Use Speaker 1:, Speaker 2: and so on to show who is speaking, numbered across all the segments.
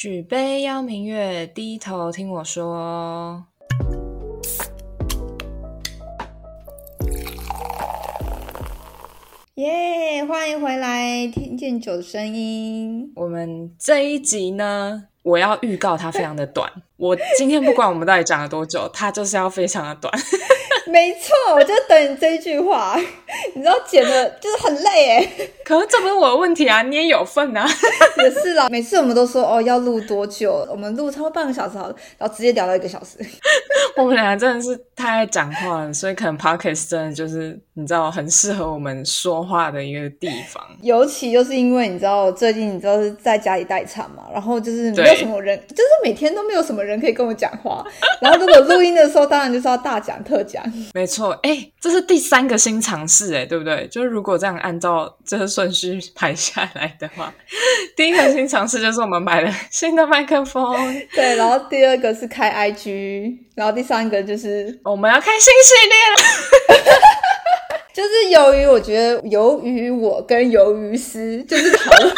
Speaker 1: 举杯邀明月，低头听我说。
Speaker 2: 耶欢迎回来，听见酒的声音。
Speaker 1: 我们这一集呢，我要预告它非常的短。我今天不管我们到底讲了多久，它就是要非常的短。
Speaker 2: 没错，我就等你这一句话。你知道剪的就是很累哎，
Speaker 1: 可是这不是我的问题啊，你也有份啊。
Speaker 2: 也是啦，每次我们都说哦要录多久，我们录超过半个小时好了，然后直接聊到一个小时。
Speaker 1: 我们两个真的是太爱讲话了，所以可能 podcast 真的就是你知道很适合我们说话的一个地方。
Speaker 2: 尤其就是因为你知道最近你知道是在家里待产嘛，然后就是没有什么人，就是每天都没有什么人可以跟我讲话。然后如果录音的时候，当然就是要大讲特讲。
Speaker 1: 没错，哎，这是第三个新尝试，哎，对不对？就是如果这样按照这个顺序排下来的话，第一个新尝试就是我们买了新的麦克风，
Speaker 2: 对，然后第二个是开 IG，然后第三个就是
Speaker 1: 我们要开新系列了。
Speaker 2: 就是由于我觉得，由于我跟鱿鱼丝就是讨论。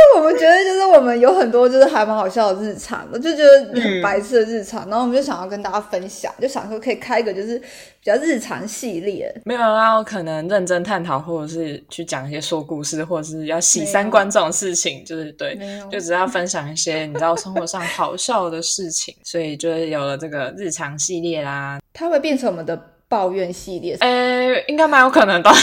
Speaker 2: 就是我们觉得，就是我们有很多就是还蛮好笑的日常的，就觉得很白痴的日常，然后我们就想要跟大家分享，就想说可以开一个就是比较日常系列，
Speaker 1: 没有要可能认真探讨，或者是去讲一些说故事，或者是要洗三观这种事情，就是对，就只要分享一些你知道生活上好笑的事情，所以就是有了这个日常系列啦。
Speaker 2: 它会变成我们的抱怨系列，
Speaker 1: 呃，应该蛮有可能的。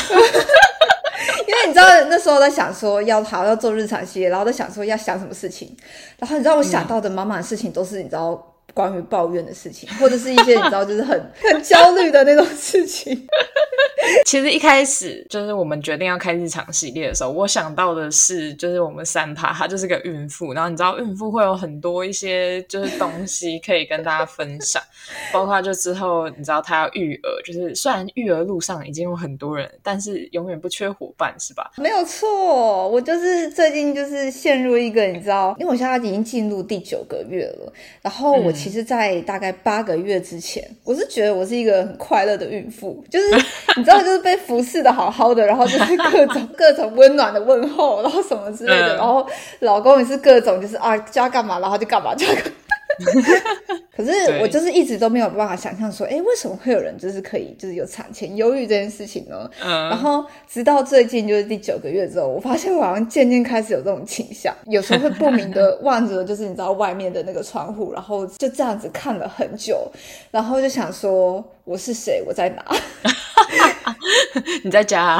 Speaker 2: 你知道那时候在想说要好要做日常系列，然后在想说要想什么事情，然后你知道我想到的满满的事情都是你知道。关于抱怨的事情，或者是一些你知道，就是很 很焦虑的那种事情。
Speaker 1: 其实一开始就是我们决定要开日常系列的时候，我想到的是，就是我们三趴，她就是个孕妇，然后你知道孕妇会有很多一些就是东西可以跟大家分享，包括就之后你知道她要育儿，就是虽然育儿路上已经有很多人，但是永远不缺伙伴，是吧？
Speaker 2: 没有错，我就是最近就是陷入一个你知道，因为我现在已经进入第九个月了，然后我。其实，在大概八个月之前，我是觉得我是一个很快乐的孕妇，就是 你知道，就是被服侍的好好的，然后就是 各种各种温暖的问候，然后什么之类的，然后老公也是各种就是啊，叫他干嘛，然后就干嘛，就。可是我就是一直都没有办法想象说，哎，为什么会有人就是可以就是有产前忧郁这件事情呢？嗯，然后直到最近就是第九个月之后，我发现我好像渐渐开始有这种倾向，有时候会不明的望着就是你知道外面的那个窗户，然后就这样子看了很久，然后就想说我是谁，我在哪？
Speaker 1: 你在家？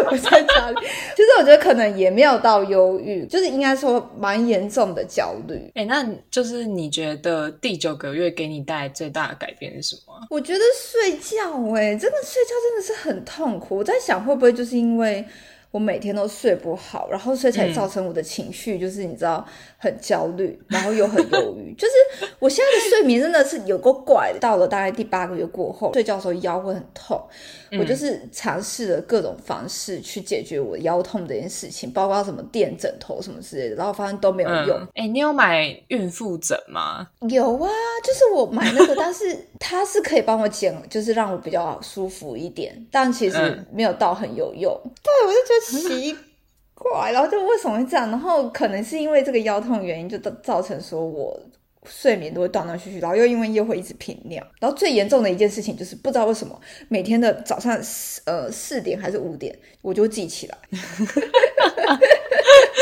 Speaker 2: 我在家里。其实我觉得可能也没有到忧郁，就是应该说蛮严重的焦虑。
Speaker 1: 哎，那就是你觉得第九个月给你带来最大的改变是什么？
Speaker 2: 我觉得睡觉，哎，真的睡觉真的是很痛苦。我在想会不会就是因为。我每天都睡不好，然后所以才造成我的情绪就是你知道很焦虑，然后又很忧郁。就是我现在的睡眠真的是有够怪的。到了大概第八个月过后，睡觉的时候腰会很痛。我就是尝试了各种方式去解决我腰痛这件事情，包括什么垫枕头什么之类的，然后发现都没有用。
Speaker 1: 哎，你有买孕妇枕吗？
Speaker 2: 有啊，就是我买那个，但是它是可以帮我减，就是让我比较舒服一点，但其实没有到很有用。对，我就觉得。奇怪，然后就为什么会这样？然后可能是因为这个腰痛原因，就造造成说我睡眠都会断断续续，然后又因为又会一直频尿。然后最严重的一件事情就是不知道为什么每天的早上呃四点还是五点，我就记起来。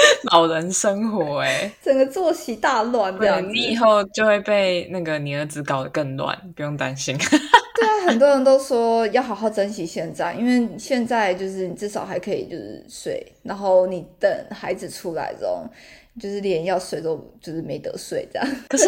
Speaker 1: 老人生活哎，
Speaker 2: 整个作息大乱这样子，
Speaker 1: 你以后就会被那个你儿子搞得更乱，不用担心。
Speaker 2: 对啊，很多人都说要好好珍惜现在，因为现在就是你至少还可以就是睡，然后你等孩子出来之后，就是连要睡都就是没得睡这样。
Speaker 1: 可是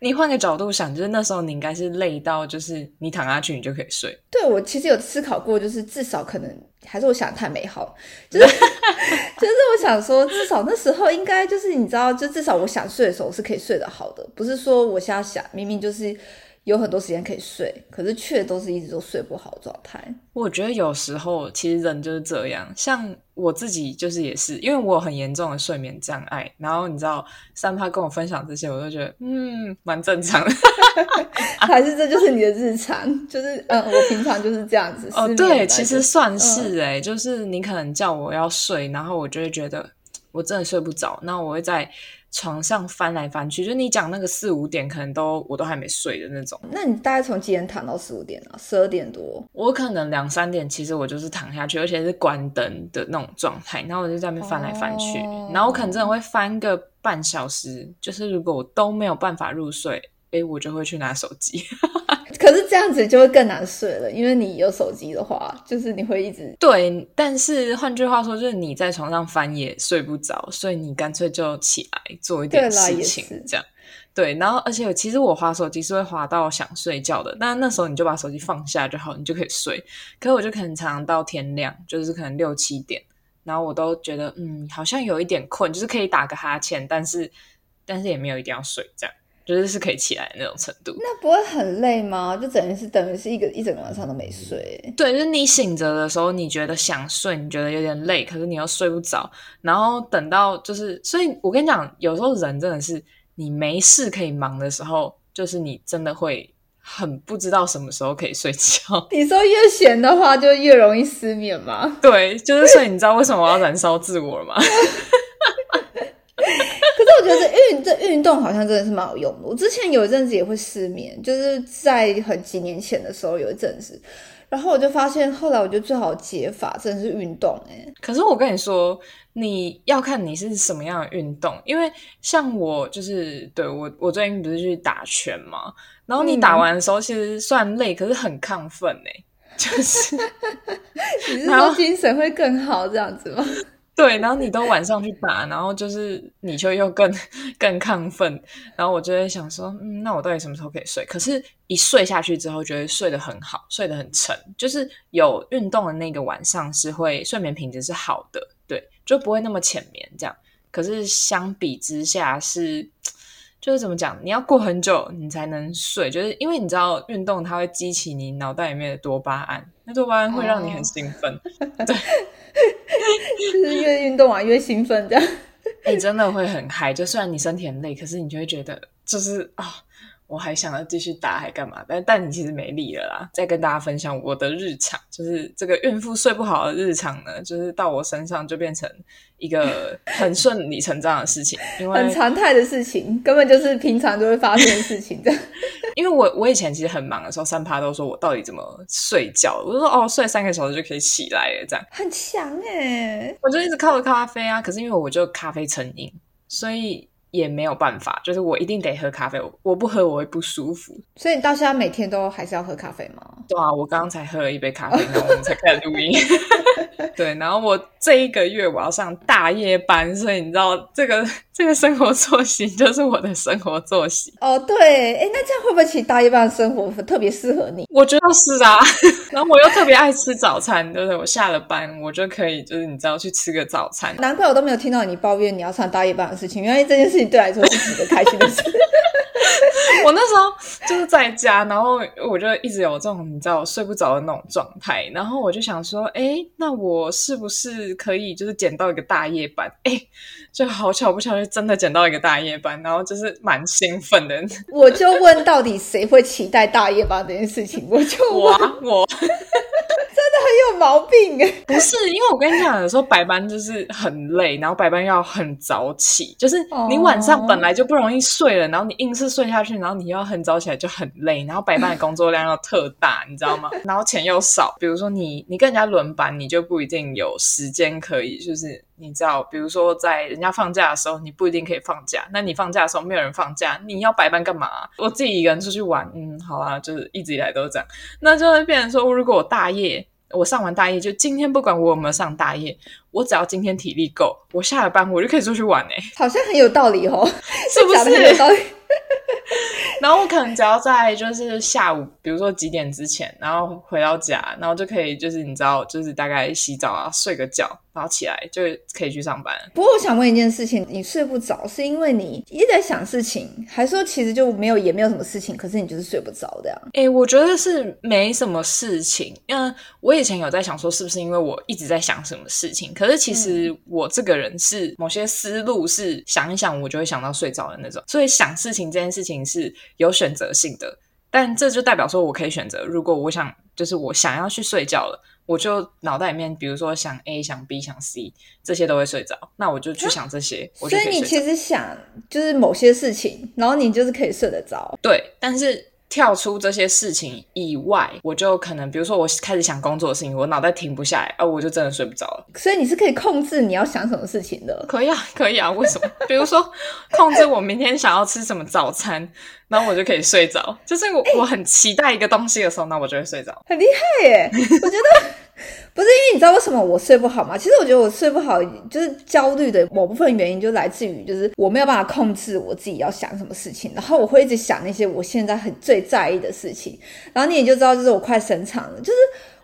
Speaker 1: 你换个角度想，就是那时候你应该是累到，就是你躺下去你就可以睡。
Speaker 2: 对我其实有思考过，就是至少可能还是我想太美好，就是 就是我想说，至少那时候应该就是你知道，就至少我想睡的时候是可以睡得好的，不是说我现在想明明就是。有很多时间可以睡，可是却都是一直都睡不好状态。
Speaker 1: 我觉得有时候其实人就是这样，像我自己就是也是，因为我有很严重的睡眠障碍。然后你知道，三趴跟我分享这些，我都觉得嗯，蛮正常的。
Speaker 2: 还是这就是你的日常，就是嗯，我平常就是这样子。
Speaker 1: 哦，对，其实算是哎，就是你可能叫我要睡，然后我就会觉得。我真的睡不着，那我会在床上翻来翻去。就你讲那个四五点，可能都我都还没睡的那种。
Speaker 2: 那你大概从几点躺到四五点啊？十二点多？
Speaker 1: 我可能两三点，其实我就是躺下去，而且是关灯的那种状态，然后我就在那边翻来翻去，然后我可能真的会翻个半小时。就是如果我都没有办法入睡，哎，我就会去拿手机。
Speaker 2: 可是这样子就会更难睡了，因为你有手机的话，就是你会一直
Speaker 1: 对。但是换句话说，就是你在床上翻也睡不着，所以你干脆就起来做一点事情，这样。对，然后而且其实我滑手机是会滑到想睡觉的，但那时候你就把手机放下就好，你就可以睡。可是我就可能常常到天亮，就是可能六七点，然后我都觉得嗯，好像有一点困，就是可以打个哈欠，但是但是也没有一定要睡这样。就是是可以起来那种程度，
Speaker 2: 那不会很累吗？就等于是等于是一个一整个晚上都没睡。
Speaker 1: 对，就是你醒着的时候，你觉得想睡，你觉得有点累，可是你又睡不着。然后等到就是，所以我跟你讲，有时候人真的是你没事可以忙的时候，就是你真的会很不知道什么时候可以睡觉。
Speaker 2: 你说越闲的话，就越容易失眠吗？
Speaker 1: 对，就是所以你知道为什么我要燃烧自我了吗？
Speaker 2: 我觉得运这运动好像真的是蛮有用的。我之前有一阵子也会失眠，就是在很几年前的时候有一阵子，然后我就发现，后来我觉得最好的解法真的是运动。哎，
Speaker 1: 可是我跟你说，你要看你是什么样的运动，因为像我就是对我我最近不是去打拳嘛，然后你打完的时候其实算累，可是很亢奋哎，就是
Speaker 2: 你是说精神会更好这样子吗？
Speaker 1: 对，然后你都晚上去打，然后就是你就又更更亢奋，然后我就会想说，嗯，那我到底什么时候可以睡？可是，一睡下去之后，觉得睡得很好，睡得很沉，就是有运动的那个晚上是会睡眠品质是好的，对，就不会那么浅眠这样。可是相比之下是。就是怎么讲，你要过很久你才能睡，就是因为你知道运动它会激起你脑袋里面的多巴胺，那多巴胺会让你很兴奋，对，
Speaker 2: 就是越运动啊越兴奋这样，
Speaker 1: 你真的会很嗨。就虽然你身体很累，可是你就会觉得就是啊。我还想要继续打，还干嘛？但但你其实没力了啦。再跟大家分享我的日常，就是这个孕妇睡不好的日常呢，就是到我身上就变成一个很顺理成章的事情，因为
Speaker 2: 很常态的事情，根本就是平常都会发生的事情的。
Speaker 1: 因为我我以前其实很忙的时候，三趴都说我到底怎么睡觉，我就说哦，睡三个小时就可以起来了，这样
Speaker 2: 很强哎。
Speaker 1: 我就一直靠着咖啡啊，可是因为我就咖啡成瘾，所以。也没有办法，就是我一定得喝咖啡，我不喝我会不舒服。
Speaker 2: 所以你到现在每天都还是要喝咖啡吗？
Speaker 1: 对啊，我刚刚才喝了一杯咖啡，然后我们才开始录音。对，然后我这一个月我要上大夜班，所以你知道这个这个生活作息就是我的生活作息。
Speaker 2: 哦，对，哎，那这样会不会其实大夜班的生活特别适合你？
Speaker 1: 我觉得是啊，然后我又特别爱吃早餐，对不对？我下了班我就可以，就是你知道去吃个早餐。
Speaker 2: 难怪我都没有听到你抱怨你要上大夜班的事情，原来这件事情对来说是值得开心的事。
Speaker 1: 我那时候就是在家，然后我就一直有这种你知道睡不着的那种状态，然后我就想说，哎，那我是不是可以就是捡到一个大夜班？哎，就好巧不巧就真的捡到一个大夜班，然后就是蛮兴奋的。
Speaker 2: 我就问，到底谁会期待大夜班这件事情？我就
Speaker 1: 我我。
Speaker 2: 很有毛病哎，
Speaker 1: 不是，因为我跟你讲，有时候白班就是很累，然后白班要很早起，就是你晚上本来就不容易睡了，然后你硬是睡下去，然后你要很早起来就很累，然后白班的工作量又特大，你知道吗？然后钱又少，比如说你你跟人家轮班，你就不一定有时间可以，就是你知道，比如说在人家放假的时候，你不一定可以放假，那你放假的时候没有人放假，你要白班干嘛？我自己一个人出去玩，嗯，好啊，就是一直以来都是这样，那就会变成说，如果我大夜。我上完大夜，就今天不管我有没有上大夜，我只要今天体力够，我下了班我就可以出去玩哎，
Speaker 2: 好像很有道理哦，
Speaker 1: 是不
Speaker 2: 是？
Speaker 1: 然后我可能只要在就是下午，比如说几点之前，然后回到家，然后就可以就是你知道，就是大概洗澡啊，睡个觉。然后起来就可以去上班。
Speaker 2: 不过我想问一件事情：你睡不着是因为你一直在想事情，还是说其实就没有也没有什么事情，可是你就是睡不着的呀？
Speaker 1: 哎，我觉得是没什么事情。嗯，我以前有在想说，是不是因为我一直在想什么事情？可是其实我这个人是某些思路是想一想，我就会想到睡着的那种。所以想事情这件事情是有选择性的，但这就代表说我可以选择，如果我想就是我想要去睡觉了。我就脑袋里面，比如说想 A、想 B、想 C，这些都会睡着。那我就去想这些，我就
Speaker 2: 所以你。其实想就是某些事情，然后你就是可以睡得着。
Speaker 1: 对，但是跳出这些事情以外，我就可能比如说我开始想工作的事情，我脑袋停不下来，啊，我就真的睡不着了。
Speaker 2: 所以你是可以控制你要想什么事情的。
Speaker 1: 可以啊，可以啊，为什么？比如说控制我明天想要吃什么早餐，然后我就可以睡着。就是我、我很期待一个东西的时候，那我就会睡着。
Speaker 2: 很厉害耶！我觉得 不是因为你知道为什么我睡不好吗？其实我觉得我睡不好，就是焦虑的某部分原因就来自于，就是我没有办法控制我自己要想什么事情，然后我会一直想那些我现在很最在意的事情，然后你也就知道，就是我快生产了，就是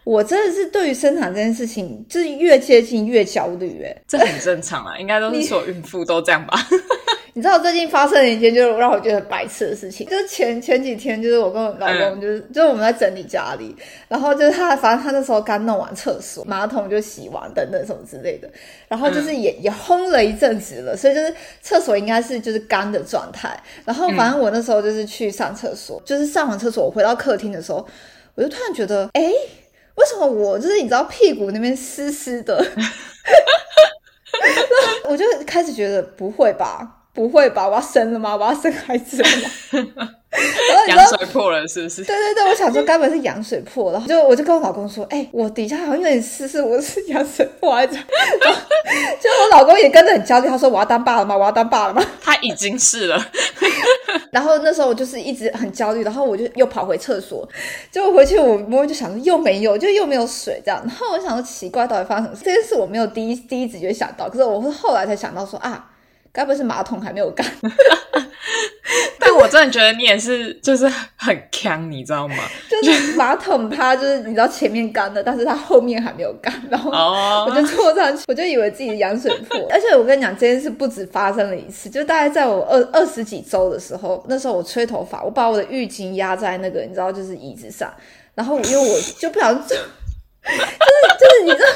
Speaker 2: 我真的是对于生产这件事情，就是越接近越焦虑，哎。
Speaker 1: 这很正常啊，应该都是所有孕妇都这样吧？
Speaker 2: 你知道最近发生了一件就是让我觉得很白痴的事情，就是前前几天，就是我跟我老公就是、就是我们在整理家里，然后就是他反正他那时候刚弄完厕所，马桶就洗完等等什么之类的，然后就是也、也烘了一阵子了，所以就是厕所应该是就是干的状态，然后反正我那时候就是去上厕所，就是上完厕所我回到客厅的时候，我就突然觉得，哎，为什么我就是你知道屁股那边湿湿的？我就开始觉得不会吧，不会吧，我要生了吗？我要生孩子了吗？然后你
Speaker 1: 破了是不是？
Speaker 2: 对对对，我想说该不会是羊水破，然后就我就跟我老公说，哎、我底下好像有点湿湿，我是羊水破还是怎样？然后就我老公也跟着很焦虑，他说我要当爸了吗？我要当爸了吗？
Speaker 1: 他已经是了。
Speaker 2: 然后那时候我就是一直很焦虑，然后我就又跑回厕所，结果回去我摸就想说又没有，就又没有水这样。然后我想说奇怪，到底发生什么事？这件事我没有第一第一直觉想到，可是我是后来才想到说啊，该不是马桶还没有干？
Speaker 1: 但我真的觉得你也是，就是很强，你知道吗？
Speaker 2: 就是马桶它就是你知道前面干了，但是它后面还没有干，然后
Speaker 1: 哦
Speaker 2: 我就坐上去，我就以为自己羊水破。而且我跟你讲，这件事不止发生了一次，就大概在我二二十几周的时候，那时候我吹头发，我把我的浴巾压在那个你知道就是椅子上，然后因为我就不小心，就是就是你知道。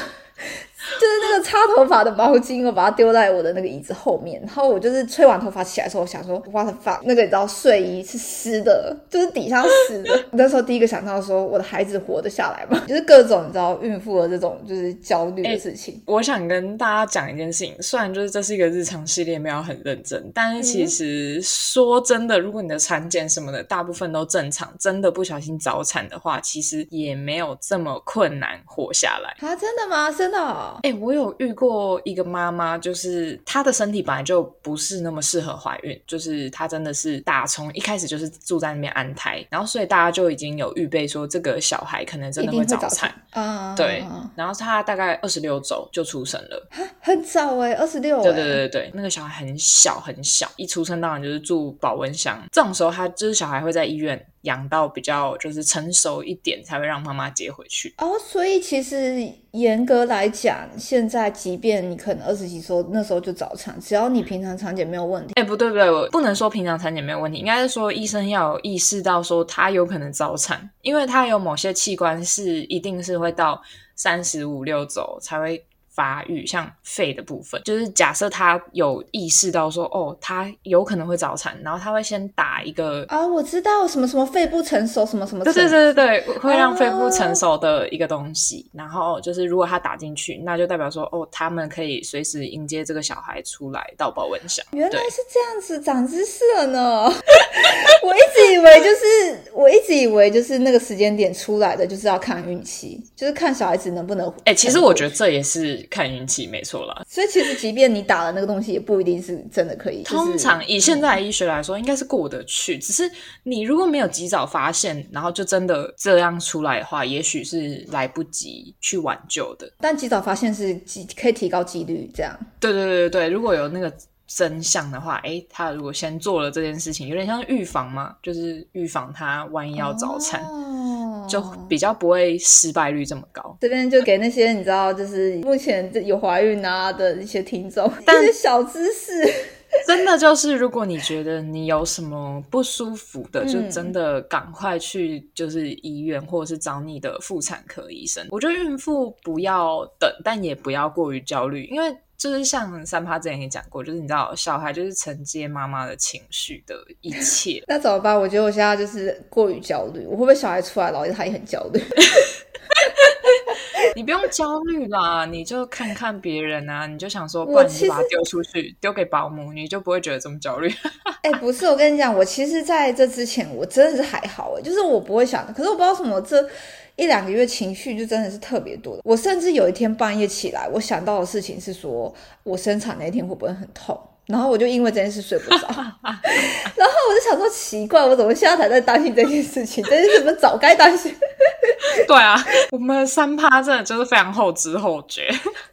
Speaker 2: 就是那个擦头发的毛巾，我把它丢在我的那个椅子后面，然后我就是吹完头发起来的时候，我想说，what the fuck，那个你知道睡衣是湿的，就是底下湿的。那时候第一个想到说，我的孩子活得下来吗？就是各种你知道孕妇的这种就是焦虑的事情。
Speaker 1: 我想跟大家讲一件事情，虽然就是这是一个日常系列，没有很认真，但是其实说真的，如果你的产检什么的大部分都正常，真的不小心早产的话，其实也没有这么困难活下来。
Speaker 2: 啊，真的吗？真的、哦？
Speaker 1: 哎、我有遇过一个妈妈，就是她的身体本来就不是那么适合怀孕，就是她真的是打从一开始就是住在那边安胎，然后所以大家就已经有预备说这个小孩可能真的
Speaker 2: 会
Speaker 1: 早产，
Speaker 2: 啊！
Speaker 1: 对，然后她大概二十六周就出生了。
Speaker 2: 很早哎，二十六。
Speaker 1: 对对对对对，那个小孩很小很小，一出生当然就是住保温箱。这种时候，他就是小孩会在医院养到比较就是成熟一点，才会让妈妈接回去。
Speaker 2: 哦，所以其实严格来讲，现在即便你可能二十几周那时候就早产，只要你平常产检没有问题，
Speaker 1: 哎，不对不对，我不能说平常产检没有问题，应该是说医生要有意识到说他有可能早产，因为他有某些器官是一定是会到三十五六周才会。发育像肺的部分，就是假设他有意识到说，哦，他有可能会早产，然后他会先打一个
Speaker 2: 啊，我知道什么什么肺不成熟，什么什么
Speaker 1: 对对对对对，会让肺不成熟的一个东西。然后就是如果他打进去，那就代表说，哦，他们可以随时迎接这个小孩出来到保温箱。
Speaker 2: 原来是这样子，长知识了呢。我一直以为就是，我一直以为就是那个时间点出来的，就是要看运气，就是看小孩子能不能。
Speaker 1: 哎、其实我觉得这也是看运气，没错啦。
Speaker 2: 所以其实即便你打了那个东西，也不一定是真的可以。就是
Speaker 1: 通常以现在的医学来说，应该是过得去。只是你如果没有及早发现，然后就真的这样出来的话，也许是来不及去挽救的。
Speaker 2: 但及早发现是几可以提高几率，这样。
Speaker 1: 对对对对对，如果有那个真相的话，诶，他如果先做了这件事情，有点像是预防嘛，就是预防他万一要早产，
Speaker 2: 哦
Speaker 1: 就比较不会失败率这么高。
Speaker 2: 这边就给那些你知道，就是目前有怀孕啊的一些听众
Speaker 1: 但
Speaker 2: 一些小知识。
Speaker 1: 真的就是，如果你觉得你有什么不舒服的，
Speaker 2: 嗯
Speaker 1: 就真的赶快去就是医院或者是找你的妇产科医生。我觉得孕妇不要等，但也不要过于焦虑，因为就是像三趴之前也讲过，就是你知道小孩就是承接妈妈的情绪的一切。
Speaker 2: 那怎么办？我觉得我现在就是过于焦虑，我会不会小孩出来，然后他也很焦虑？
Speaker 1: 你不用焦虑啦，你就看看别人啊，你就想说，不然你把它丢出去，丢给保姆，你就不会觉得这么焦虑。
Speaker 2: 哎，不是，我跟你讲，我其实在这之前，我真的是还好，哎，就是我不会想，可是我不知道什么这。一两个月情绪就真的是特别多的。我甚至有一天半夜起来，我想到的事情是说，我生产那天会不会很痛？然后我就因为这件事睡不着。然后我就想说，奇怪，我怎么现在才在担心这件事情？这件事怎早该担心？
Speaker 1: 对啊，我们三趴真的就是非常后知后觉。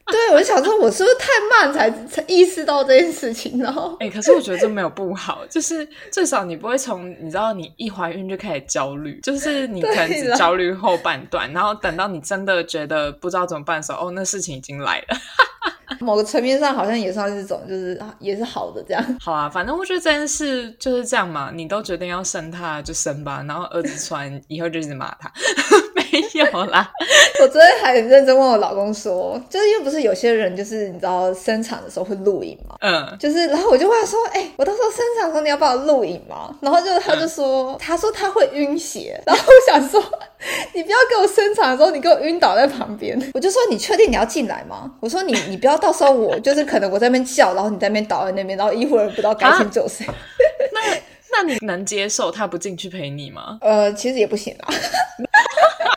Speaker 2: 对，我就想说，我是不是太慢才才意识到这件事情？然后，
Speaker 1: 哎，可是我觉得这没有不好，就是至少你不会从你知道你一怀孕就开始焦虑，就是你可能只焦虑后半段，然后等到你真的觉得不知道怎么办的时候，哦，那事情已经来了。
Speaker 2: 某个层面上好像也算是种，就是也是好的这样。
Speaker 1: 好啊，反正我觉得这件事就是这样嘛，你都决定要生他就生吧，然后儿子穿以后就一直骂他。没有啦，
Speaker 2: 我昨天还很认真问我老公说，就是因为不是有些人就是你知道生产的时候会录影嘛，嗯，就是然后我就问他说，哎，我到时候生产的时候你要帮我录影吗？然后就他就说，他说他会晕血，然后我想说，你不要给我生产的时候你给我晕倒在旁边，我就说你确定你要进来吗？我说你你不要到时候我就是可能我在那边叫，然后你在那边倒在那边，然后医护人不知道该先救谁。
Speaker 1: 那那你能接受他不进去陪你吗？
Speaker 2: 呃，其实也不行啊。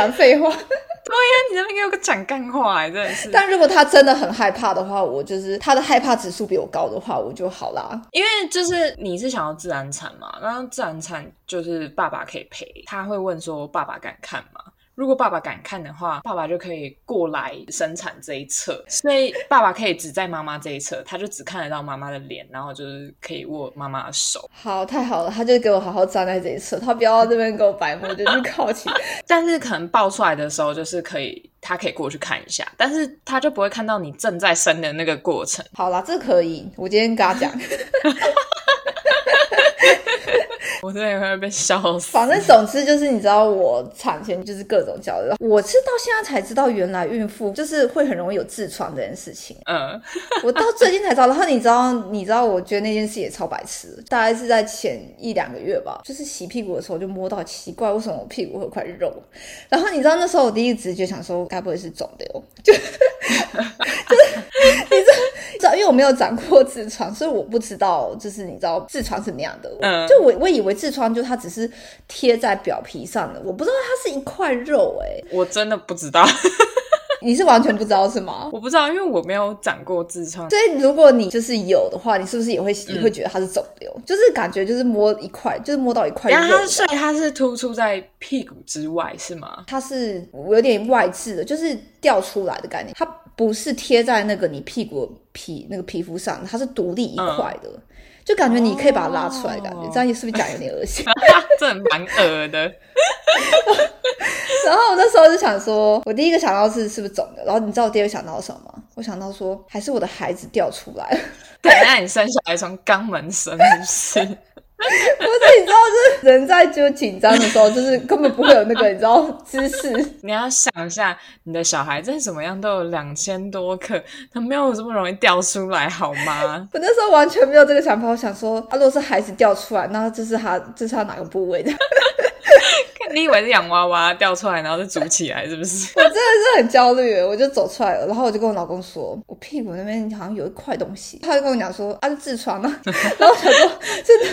Speaker 2: 讲废话。
Speaker 1: 对呀，你那边给我个讲干话，真的是。
Speaker 2: 但如果他真的很害怕的话，我就是他的害怕指数比我高的话，我就好啦。
Speaker 1: 因为就是你是想要自然产嘛，然后自然产就是爸爸可以陪。他会问说：“爸爸敢看吗？”如果爸爸敢看的话，爸爸就可以过来生产这一侧，所以爸爸可以只在妈妈这一侧，他就只看得到妈妈的脸，然后就是可以握妈妈的手。
Speaker 2: 好，太好了，他就给我好好站在这一侧，他不要这边给我摆目，就去 靠起。
Speaker 1: 但是可能抱出来的时候，就是可以，他可以过去看一下，但是他就不会看到你正在生的那个过程。
Speaker 2: 好啦，这可以，我今天跟他讲。
Speaker 1: 我真的会被笑死。
Speaker 2: 反正总之就是，你知道我产前就是各种焦虑。我是到现在才知道，原来孕妇就是会很容易有痔疮这件事情。嗯，我到最近才知道。然后你知道，你知道，我觉得那件事也超白痴。大概是在前一两个月吧，就是洗屁股的时候就摸到奇怪，为什么我屁股会有块肉？然后你知道那时候我第一直觉想说，该不会是肿瘤？就就是你知道，知道，因为我没有长过痔疮，所以我不知道，就是你知道痔疮什么样的。嗯，就我我以为。痔疮就它只是贴在表皮上的，我不知道它是一块肉哎，
Speaker 1: 我真的不知道，
Speaker 2: 你是完全不知道是吗？
Speaker 1: 我不知道，因为我没有长过痔疮，
Speaker 2: 所以如果你就是有的话，你是不是也会也会觉得它是肿瘤？就是感觉就是摸一块，就是摸到一块肉，
Speaker 1: 所以它是突出在屁股之外是吗？
Speaker 2: 它是有点外置的，就是掉出来的概念，它不是贴在那个你屁股皮那个皮肤上，它是独立一块的。就感觉你可以把它拉出来，感觉这样是不是讲有点恶心？
Speaker 1: 这蛮恶的。
Speaker 2: 然后我那时候就想说，我第一个想到是是不是肿的，然后你知道我第二个想到什么吗？我想到说，还是我的孩子掉出来了。
Speaker 1: 对，那你生小孩从肛门生是？
Speaker 2: 不是，你知道，就是人在就紧张的时候，就是根本不会有那个，你知道姿势。
Speaker 1: 你要想一下，你的小孩再怎么样都有两千多克，他没有这么容易掉出来，好吗？
Speaker 2: 我那时候完全没有这个想法，我想说，啊，如果是孩子掉出来，那这是他，这是他哪个部位的？
Speaker 1: 你以为是洋娃娃掉出来，然后就煮起来，是不是？
Speaker 2: 我真的是很焦虑，我就走出来了，然后我就跟我老公说，我屁股那边好像有一块东西，他就跟我讲说，啊，是痔疮啊。然后我想说，真的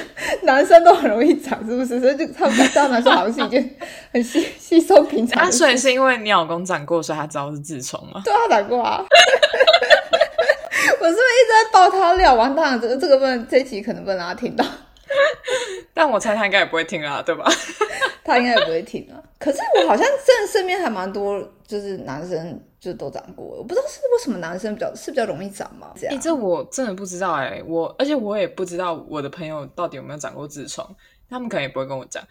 Speaker 2: 男生都很容易长，是不是？所以就他们知道男生好像是一件很稀稀松平常。
Speaker 1: 所以是因为你老公长过，所以他知道是痔疮吗？
Speaker 2: 对他长过啊。我是不是一直在爆他料？完蛋了，这个这个不能，这期可能不能让他听到。
Speaker 1: 但我猜他应该也不会听啊，对吧？
Speaker 2: 他应该也不会听啊。可是我好像真的身边还蛮多，就是男生就都长过。我不知道是为什么男生比较是比较容易长嘛？这样？
Speaker 1: 这我真的不知道哎。我而且我也不知道我的朋友到底有没有长过痔疮，他们可能也不会跟我讲。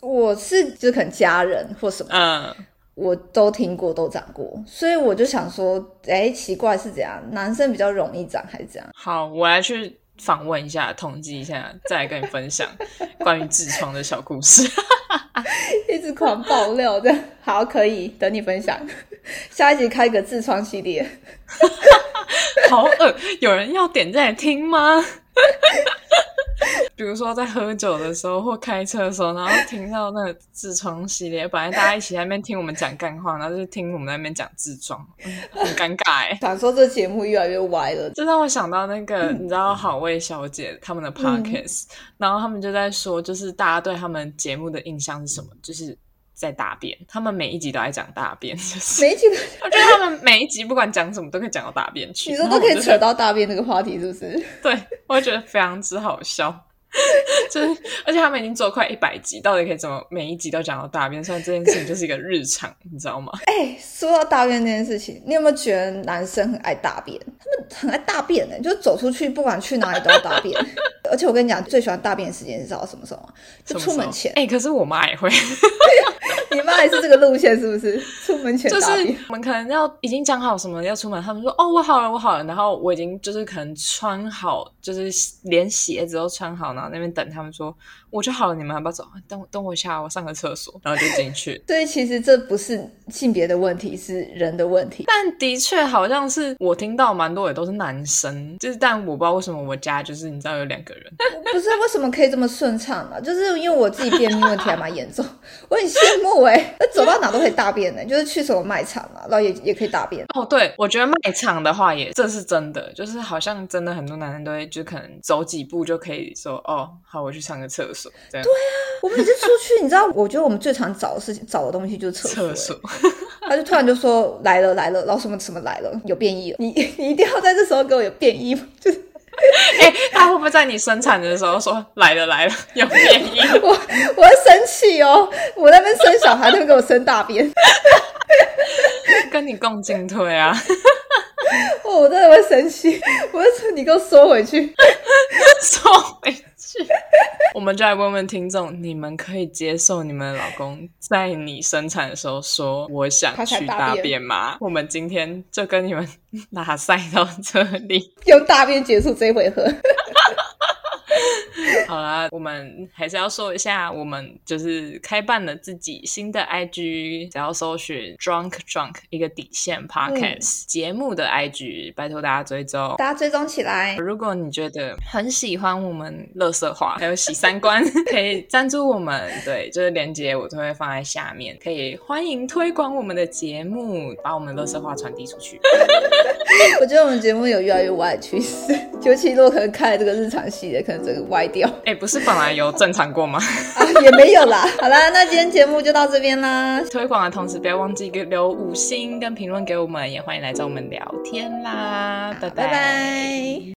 Speaker 2: 我是就可能家人或什么，嗯，我都听过都长过，所以我就想说，哎，奇怪是怎样？男生比较容易长还是怎样？
Speaker 1: 好，我来去。访问一下，统计一下，再来跟你分享 关于痔疮的小故事。
Speaker 2: 一直狂爆料的，好，可以等你分享。下一集开个痔疮系列，
Speaker 1: 好恶，有人要点赞听吗？比如说在喝酒的时候或开车的时候，然后听到那个痔疮系列，本来大家一起在那边听我们讲干话，然后就听我们在那边讲痔疮，嗯很尴尬哎。
Speaker 2: 想说这节目越来越歪了。
Speaker 1: 这让我想到那个，你知道好味小姐他们的 podcast，、然后他们就在说，就是大家对他们节目的印象是什么？就是在大便，他们每一集都在讲大便，就是
Speaker 2: 每一集都
Speaker 1: 我觉得他们每一集不管讲什么都可以讲到大便去，
Speaker 2: 你说都可以扯到大便那个话题，是不是？
Speaker 1: 对，我觉得非常之好笑。就是，而且他们已经做快一百集，到底可以怎么每一集都讲到大便？虽然这件事情就是一个日常，你知道吗？
Speaker 2: 哎、说到大便这件事情，你有没有觉得男生很爱大便？他们很爱大便呢、就走出去不管去哪里都要大便。而且我跟你讲，最喜欢大便的时间是知道什么时候吗？就出门前。
Speaker 1: 哎、可是我妈也会，
Speaker 2: 你妈也是这个路线是不是？出门前
Speaker 1: 就是。我们可能要已经讲好什么要出门，他们说哦我好了我好了，然后我已经就是可能穿好，就是连鞋子都穿好，然后那边等他们说我就好了，你们要不要走？等我等我一下，我上个厕所，然后就进去。
Speaker 2: 所以其实这不是性别的问题，是人的问题。
Speaker 1: 但的确好像是我听到蛮多也都是男生，就是但我不知道为什么我家就是你知道有两个人，
Speaker 2: 不是为什么可以这么顺畅嘛？就是因为我自己便秘问题还蛮严重，我很羡慕哎、那走到哪都可以大便呢、就是去什么卖场啊，然后也也可以大便。
Speaker 1: 哦，对，我觉得卖场的话也这是真的，就是好像真的很多男生都会就可能走几步就可以说哦，好，我去上个厕所这样。
Speaker 2: 我们每次出去，你知道，我觉得我们最常找的事情，找的东西就是厕所、
Speaker 1: 厕所，
Speaker 2: 他就突然就说来了来了，然后什么什么来了，有变异了，你你一定要在这时候给我有变异，就是
Speaker 1: 哎、他会不会在你生产的时候说来了来了有变异？
Speaker 2: 我我会生气哦，我在那边生小孩，他们给我生大便，
Speaker 1: 跟你共进退啊？
Speaker 2: 哦，我真的会生气，我就说你给我缩回去。
Speaker 1: 缩回去。我们就来问问听众，你们可以接受你们的老公在你生产的时候说“我想去大便”吗？我们今天就跟你们 拉塞到这里。
Speaker 2: 用大便结束这一回合。
Speaker 1: 好啦，我们还是要说一下，我们就是开办了自己新的 IG，只要搜寻 Drunk Drunk 一个底线 Podcast、节目的 IG，拜托大家追踪。
Speaker 2: 大家追踪起来，
Speaker 1: 如果你觉得很喜欢我们乐色话，还有洗三观，可以赞助我们。对，就是链接我都会放在下面，可以欢迎推广我们的节目，把我们乐色话传递出去。
Speaker 2: 我觉得我们节目有越来越歪的趋势，尤其如果可能开了这个日常系列，可能整个歪掉
Speaker 1: 哎，不是本来有正常过吗？
Speaker 2: 啊，也没有啦。好啦，那今天节目就到这边啦，
Speaker 1: 推广的同时，不要忘记给留五星跟评论给我们，也欢迎来找我们聊天啦，拜
Speaker 2: 拜拜。